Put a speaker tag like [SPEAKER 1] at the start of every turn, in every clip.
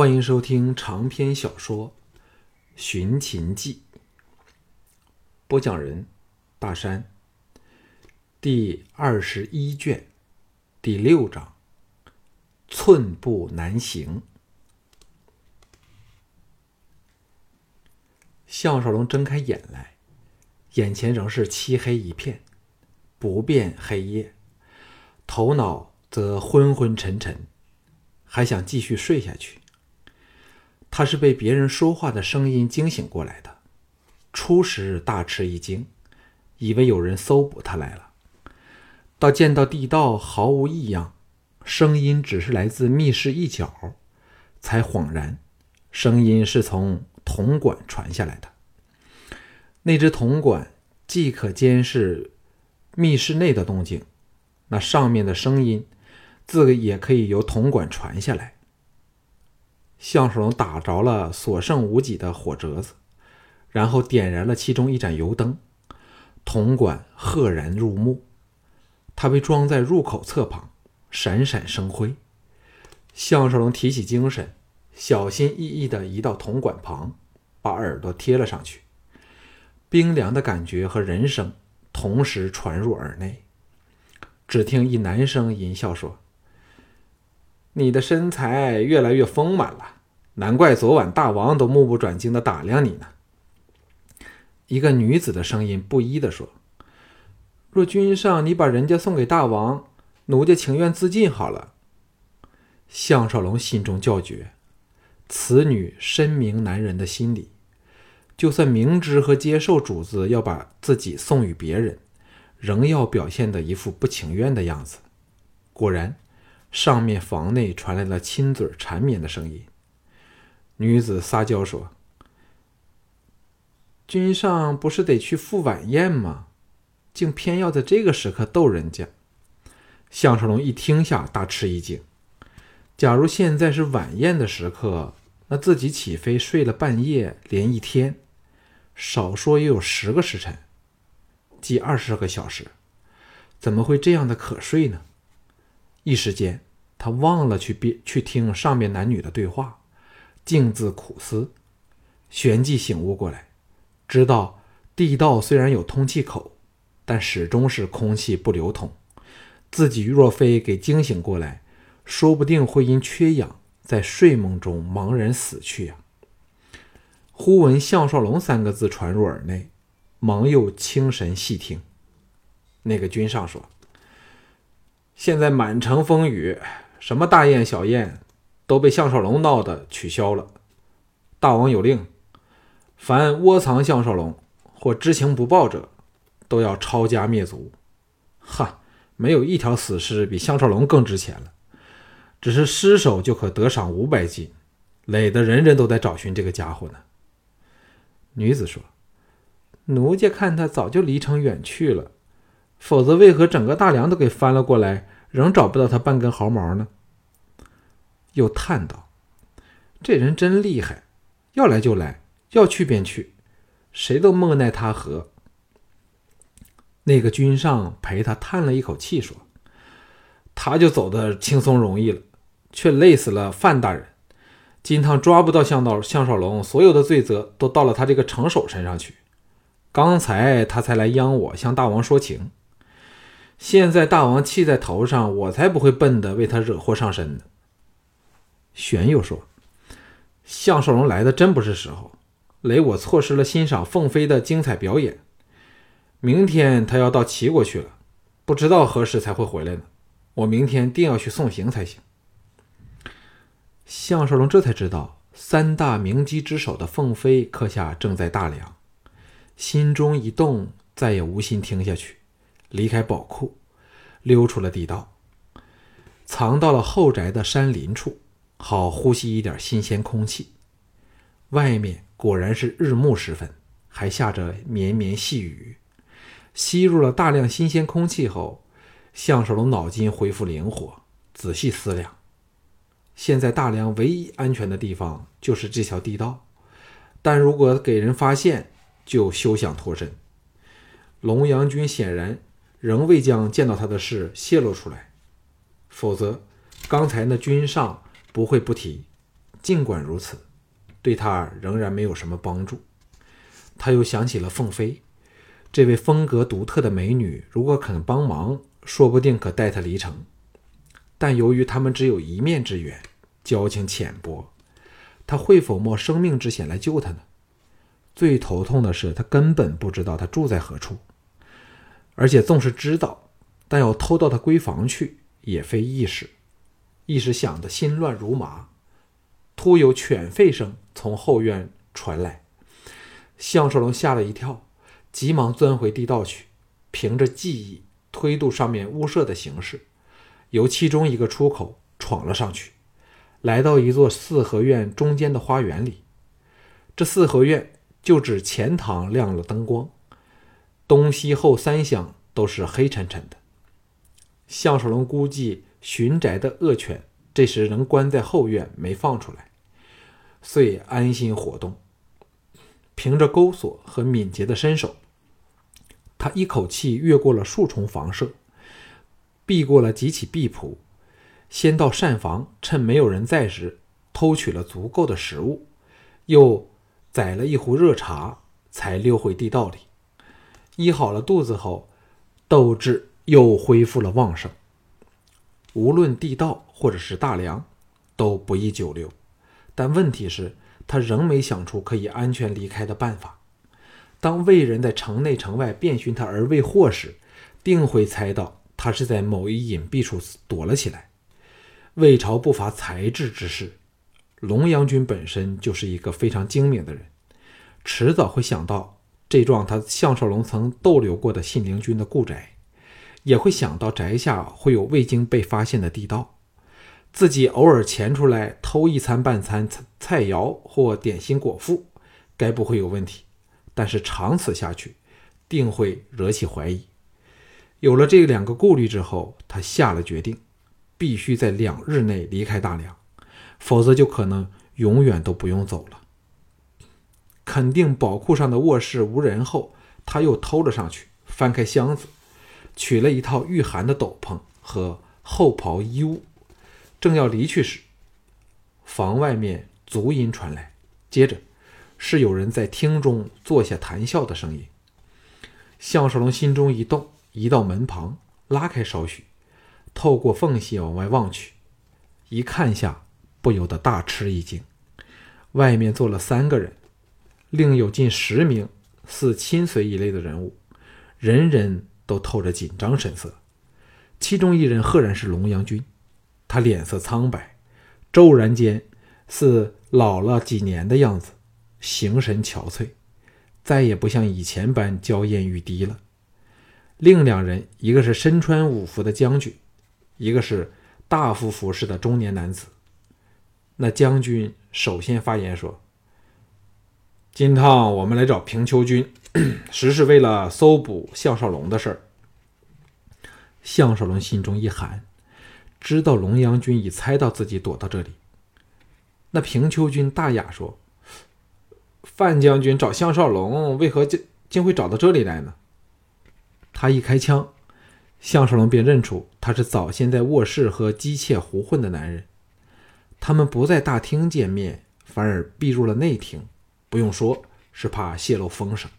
[SPEAKER 1] 欢迎收听长篇小说《寻秦记》，播讲人：大山。第二十一卷，第六章：寸步难行。项少龙睁开眼来，眼前仍是漆黑一片，不变黑夜，头脑则昏昏沉沉，还想继续睡下去。他是被别人说话的声音惊醒过来的，初时大吃一惊，以为有人搜捕他来了。到见到地道毫无异样，声音只是来自密室一角，才恍然，声音是从铜管传下来的。那只铜管既可监视密室内的动静，那上面的声音自也可以由铜管传下来。项少龙打着了所剩无几的火折子，然后点燃了其中一盏油灯，铜管赫然入目。它被装在入口侧旁，闪闪生辉。项少龙提起精神，小心翼翼地移到铜管旁，把耳朵贴了上去。冰凉的感觉和人声同时传入耳内。只听一男声淫笑说：“你的身材越来越丰满了，难怪昨晚大王都目不转睛地打量你呢。”一个女子的声音不依地说。若君上，你把人家送给大王，奴家情愿自尽好了。项少龙心中叫绝，此女深明男人的心理，就算明知和接受主子要把自己送与别人，仍要表现的一副不情愿的样子。果然，上面房内传来了亲嘴缠绵的声音。女子撒娇说：“君上不是得去赴晚宴吗？”竟偏要在这个时刻逗人家，项少龙一听下大吃一惊。假如现在是晚宴的时刻，那自己起飞睡了半夜，连一天，少说也有十个时辰，即二十个小时，怎么会这样的可睡呢？一时间，他忘了去别去听上面男女的对话，静自苦思，旋即醒悟过来，知道地道虽然有通气口。但始终是空气不流通，自己若非给惊醒过来，说不定会因缺氧在睡梦中茫然死去呀。忽闻“项少龙”三个字传入耳内，忙又清神细听。那个君上说：“现在满城风雨，什么大宴小宴，都被项少龙闹的取消了。大王有令，凡窝藏项少龙或知情不报者。”都要抄家灭族，哈！没有一条死尸比项少龙更值钱了。只是尸首就可得赏五百金，累得人人都在找寻这个家伙呢。女子说：“奴家看他早就离城远去了，否则为何整个大梁都给翻了过来，仍找不到他半根毫毛呢？”又叹道：“这人真厉害，要来就来，要去便去，谁都莫奈他何。”那个君上陪他叹了一口气，说：“他就走得轻松容易了，却累死了范大人。金汤抓不到向导项少龙，所有的罪责都到了他这个城守身上去。刚才他才来央我向大王说情，现在大王气在头上，我才不会笨的为他惹祸上身呢。”玄又说：“项少龙来的真不是时候，雷我错失了欣赏凤飞的精彩表演。”明天他要到齐国去了，不知道何时才会回来呢。我明天定要去送行才行。项少龙这才知道三大名机之首的凤飞刻下正在大梁，心中一动，再也无心听下去，离开宝库，溜出了地道，藏到了后宅的山林处，好呼吸一点新鲜空气。外面果然是日暮时分，还下着绵绵细雨。吸入了大量新鲜空气后，项少龙脑筋恢复灵活，仔细思量：现在大梁唯一安全的地方就是这条地道，但如果给人发现，就休想脱身。龙阳君显然仍未将见到他的事泄露出来，否则刚才那君上不会不提，尽管如此，对他仍然没有什么帮助。他又想起了凤飞，这位风格独特的美女，如果肯帮忙，说不定可带他离城。但由于他们只有一面之缘，交情浅薄，他会否冒生命之险来救她呢？最头痛的是，他根本不知道她住在何处，而且纵是知道，但要偷到她闺房去，也非易事。一时想得心乱如麻，突有犬吠声从后院传来，项少龙吓了一跳，急忙钻回地道去，凭着记忆推度上面屋舍的形式。由其中一个出口闯了上去，来到一座四合院中间的花园里。这四合院就指前堂亮了灯光，东西后三厢都是黑沉沉的。项少龙估计巡宅的恶犬这时仍关在后院没放出来，遂安心活动。凭着钩索和敏捷的身手，他一口气越过了数重房舍。避过了几起壁铺，先到膳房，趁没有人在时，偷取了足够的食物，又宰了一壶热茶，才溜回地道里。医好了肚子后，斗志又恢复了旺盛。无论地道或者是大梁，都不宜久留。但问题是，他仍没想出可以安全离开的办法。当魏人在城内城外遍寻他而未获时，定会猜到。他是在某一隐蔽处躲了起来。魏朝不乏才智之士，龙阳君本身就是一个非常精明的人，迟早会想到这幢他项少龙曾逗留过的信陵君的故宅，也会想到宅下会有未经被发现的地道，自己偶尔潜出来偷一餐半餐菜菜肴或点心果腹，该不会有问题。但是长此下去，定会惹起怀疑。有了这两个顾虑之后，他下了决定，必须在两日内离开大梁，否则就可能永远都不用走了。肯定宝库上的卧室无人后，他又偷了上去，翻开箱子，取了一套御寒的斗篷和厚袍衣物。正要离去时，房外面足音传来，接着是有人在厅中坐下谈笑的声音。项少龙心中一动。移到门旁，拉开少许，透过缝隙往外望去，一看下，不由得大吃一惊。外面坐了三个人，另有近十名似亲随一类的人物，人人都透着紧张神色。其中一人赫然是龙阳君，他脸色苍白，骤然间似老了几年的样子，形神憔悴，再也不像以前般娇艳欲滴了。另两人，一个是身穿武服的将军，一个是大夫服饰的中年男子。那将军首先发言说：“金趟我们来找平丘君，实是为了搜捕项少龙的事儿。”项少龙心中一寒，知道龙阳君已猜到自己躲到这里。那平丘君大雅说：“范将军找项少龙，为何竟竟会找到这里来呢？”他一开枪，项少龙便认出他是早先在卧室和姬妾胡混的男人。他们不在大厅见面，反而避入了内厅。不用说，是怕泄露风声。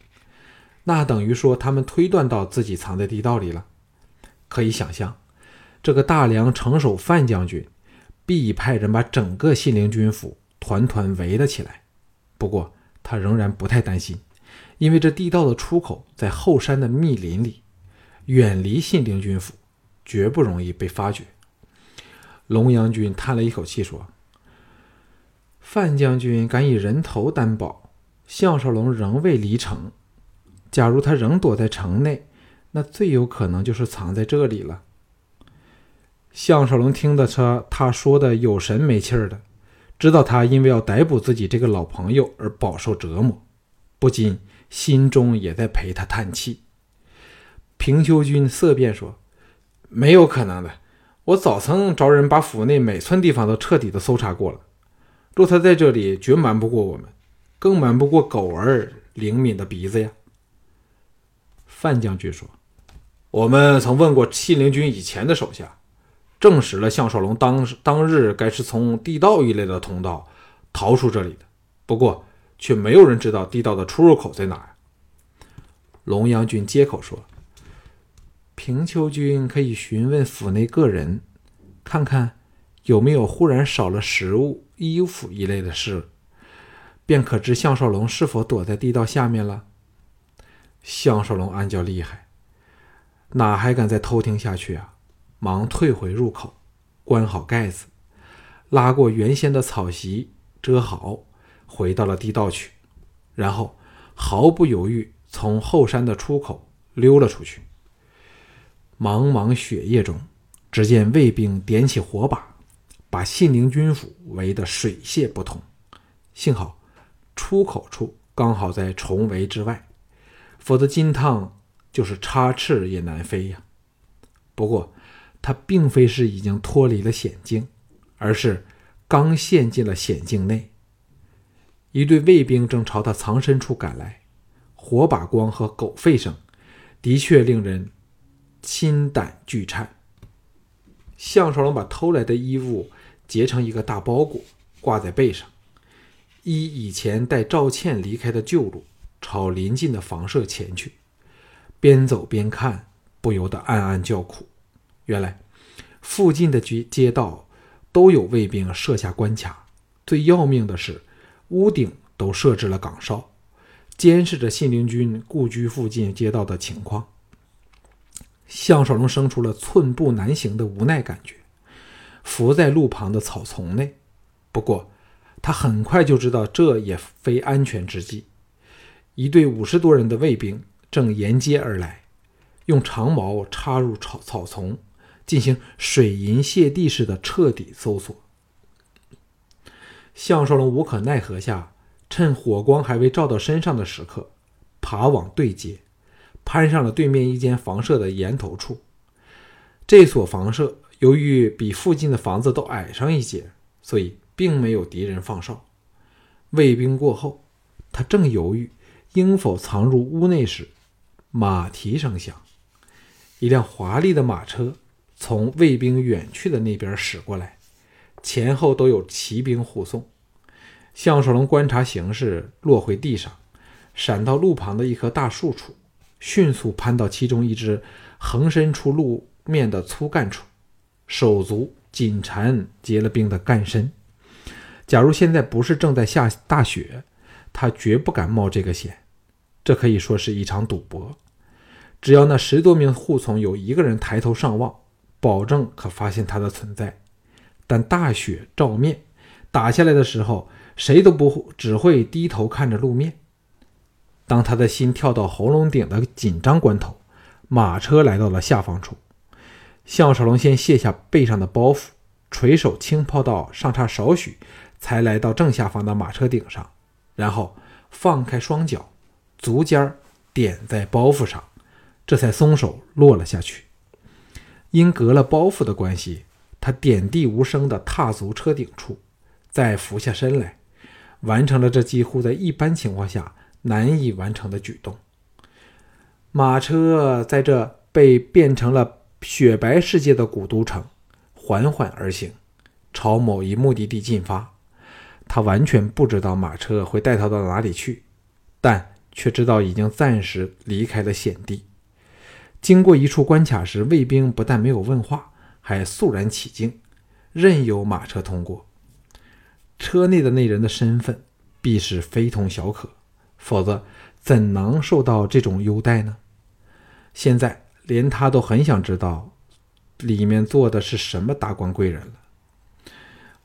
[SPEAKER 1] 那等于说他们推断到自己藏在地道里了。可以想象，这个大梁城守范将军必派人把整个信陵军府团团围了起来。不过他仍然不太担心，因为这地道的出口在后山的密林里。远离信陵军府，绝不容易被发觉。龙阳君叹了一口气说：“范将军敢以人头担保，项少龙仍未离城。假如他仍躲在城内，那最有可能就是藏在这里了。”项少龙听得他他说的有神没气儿的，知道他因为要逮捕自己这个老朋友而饱受折磨，不禁心中也在陪他叹气。平丘君色变说：“没有可能的，我早曾找人把府内每寸地方都彻底的搜查过了。若他在这里，绝瞒不过我们，更瞒不过狗儿灵敏的鼻子呀。”范将军说：“我们曾问过信陵君以前的手下，证实了项少龙当当日该是从地道一类的通道逃出这里的。不过，却没有人知道地道的出入口在哪儿。龙阳君接口说：“平丘君可以询问府内各人，看看有没有忽然少了食物、衣服一类的事，便可知项少龙是否躲在地道下面了。”项少龙暗叫厉害，哪还敢再偷听下去啊？忙退回入口，关好盖子，拉过原先的草席遮好。回到了地道去，然后毫不犹豫从后山的出口溜了出去。茫茫雪夜中，只见卫兵点起火把，把信陵军府围得水泄不通。幸好出口处刚好在重围之外，否则金汤就是插翅也难飞呀。不过他并非是已经脱离了险境，而是刚陷进了险境内。一队卫兵正朝他藏身处赶来，火把光和狗吠声，的确令人心胆俱颤。项少龙把偷来的衣物结成一个大包裹，挂在背上，依以前带赵倩离开的旧路，朝临近的房舍前去。边走边看，不由得暗暗叫苦。原来，附近的街街道都有卫兵设下关卡，最要命的是。屋顶都设置了岗哨，监视着信陵君故居附近街道的情况。项少龙生出了寸步难行的无奈感觉，伏在路旁的草丛内。不过，他很快就知道这也非安全之计。一队五十多人的卫兵正沿街而来，用长矛插入草草丛，进行水银泻地式的彻底搜索。项少龙无可奈何下，趁火光还未照到身上的时刻，爬往对街，攀上了对面一间房舍的檐头处。这所房舍由于比附近的房子都矮上一截，所以并没有敌人放哨。卫兵过后，他正犹豫应否藏入屋内时，马蹄声响，一辆华丽的马车从卫兵远去的那边驶过来。前后都有骑兵护送。项少龙观察形势，落回地上，闪到路旁的一棵大树处，迅速攀到其中一只横伸出路面的粗干处，手足紧缠结了冰的干身。假如现在不是正在下大雪，他绝不敢冒这个险。这可以说是一场赌博。只要那十多名护从有一个人抬头上望，保证可发现他的存在。但大雪照面，打下来的时候，谁都不只会低头看着路面。当他的心跳到喉咙顶的紧张关头，马车来到了下方处。项少龙先卸下背上的包袱，垂手轻抛到上差少许，才来到正下方的马车顶上，然后放开双脚，足尖点在包袱上，这才松手落了下去。因隔了包袱的关系。他点地无声地踏足车顶处，再俯下身来，完成了这几乎在一般情况下难以完成的举动。马车在这被变成了雪白世界的古都城缓缓而行，朝某一目的地进发。他完全不知道马车会带他到哪里去，但却知道已经暂时离开了险地。经过一处关卡时，卫兵不但没有问话。还肃然起敬，任由马车通过。车内的那人的身份必是非同小可，否则怎能受到这种优待呢？现在连他都很想知道，里面坐的是什么达官贵人了。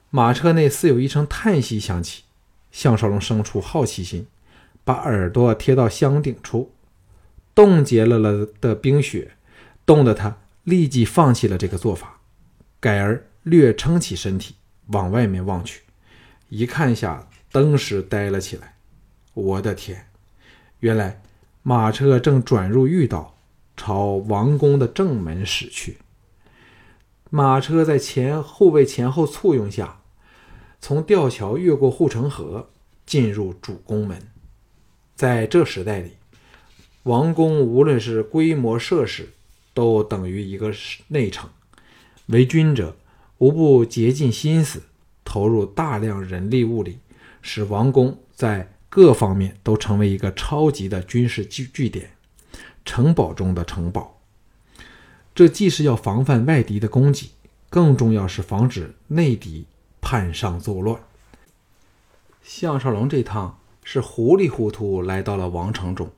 [SPEAKER 1] 马车内似有一声叹息响起，项少龙生出好奇心，把耳朵贴到箱顶处，冻结了了的冰雪，冻得他。立即放弃了这个做法，改而略撑起身体往外面望去，一看下，登时呆了起来。我的天，原来马车正转入御道，朝王宫的正门驶去。马车在前后卫前后簇拥下，从吊桥越过护城河，进入主宫门。在这时代里，王宫无论是规模设施，都等于一个内城，为君者无不竭尽心思，投入大量人力物力，使王宫在各方面都成为一个超级的军事据据点，城堡中的城堡。这既是要防范外敌的攻击，更重要是防止内敌叛上作乱。项少龙这趟是糊里糊涂来到了王城中，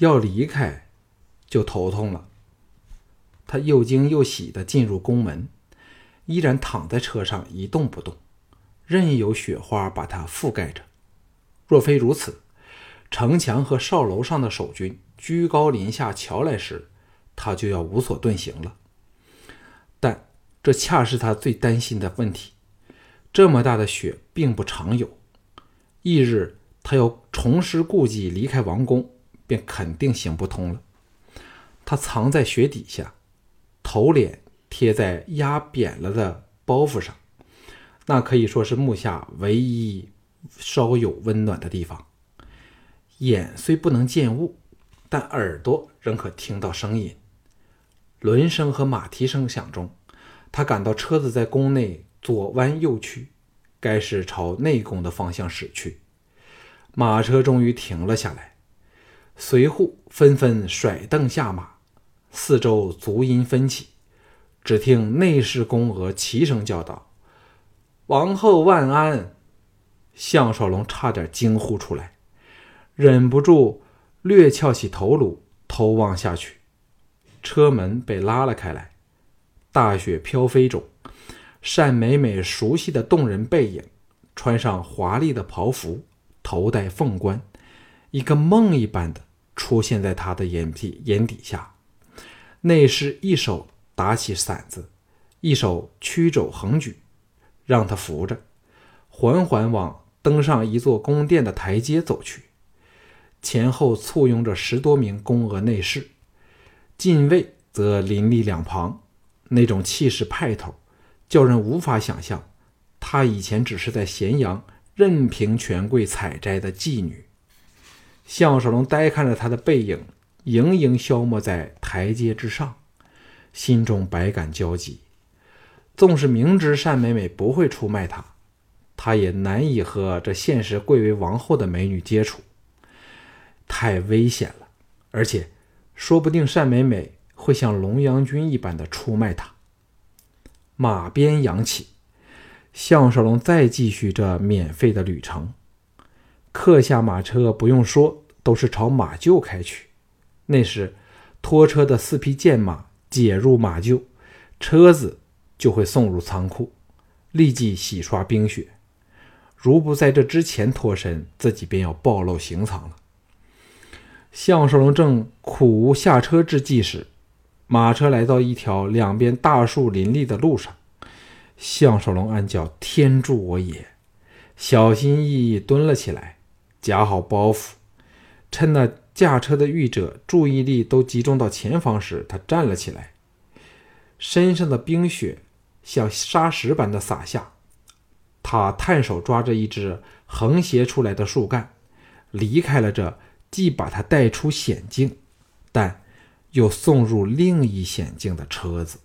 [SPEAKER 1] 要离开就头痛了。他又惊又喜地进入宫门，依然躺在车上一动不动，任由雪花把他覆盖着。若非如此，城墙和哨楼上的守军居高临下瞧来时，他就要无所遁形了。但这恰是他最担心的问题。这么大的雪并不常有，翌日他要重施故技离开王宫，便肯定行不通了。他藏在雪底下，头脸贴在压扁了的包袱上，那可以说是木下唯一稍有温暖的地方。眼虽不能见物，但耳朵仍可听到声音。轮声和马蹄声响中，他感到车子在宫内左弯右曲，该是朝内宫的方向驶去。马车终于停了下来，随护纷纷甩凳下马，四周足音纷起，只听内侍宫娥齐声叫道：“王后万安！”项少龙差点惊呼出来，忍不住略翘起头颅，偷望下去。车门被拉了开来，大雪飘飞中，单美美熟悉的动人背影，穿上华丽的袍服，头戴凤冠，一个梦一般的出现在他的眼皮眼底下。内侍一手打起伞子，一手曲肘横举，让他扶着，缓缓往登上一座宫殿的台阶走去，前后簇拥着十多名宫娥内侍。禁卫则林立两旁，那种气势派头，叫人无法想象。他以前只是在咸阳任凭权贵采摘的妓女。项少龙呆看着她的背影，盈盈消没在台阶之上，心中百感交集。纵是明知单美美不会出卖他，他也难以和这现实贵为王后的美女接触，太危险了，而且。说不定单美美会像龙阳君一般的出卖他。马鞭扬起，项少龙再继续这免费的旅程。客下马车，不用说，都是朝马厩开去。那时，拖车的四匹健马解入马厩，车子就会送入仓库，立即洗刷冰雪。如不在这之前脱身，自己便要暴露行藏了。项少龙正苦无下车之际时，马车来到一条两边大树林立的路上。项少龙暗叫：“天助我也！”小心翼翼蹲了起来，夹好包袱。趁那驾车的御者注意力都集中到前方时，他站了起来。身上的冰雪像沙石般的洒下，他探手抓着一只横斜出来的树干，离开了这。既把他带出险境，但又送入另一险境的车子。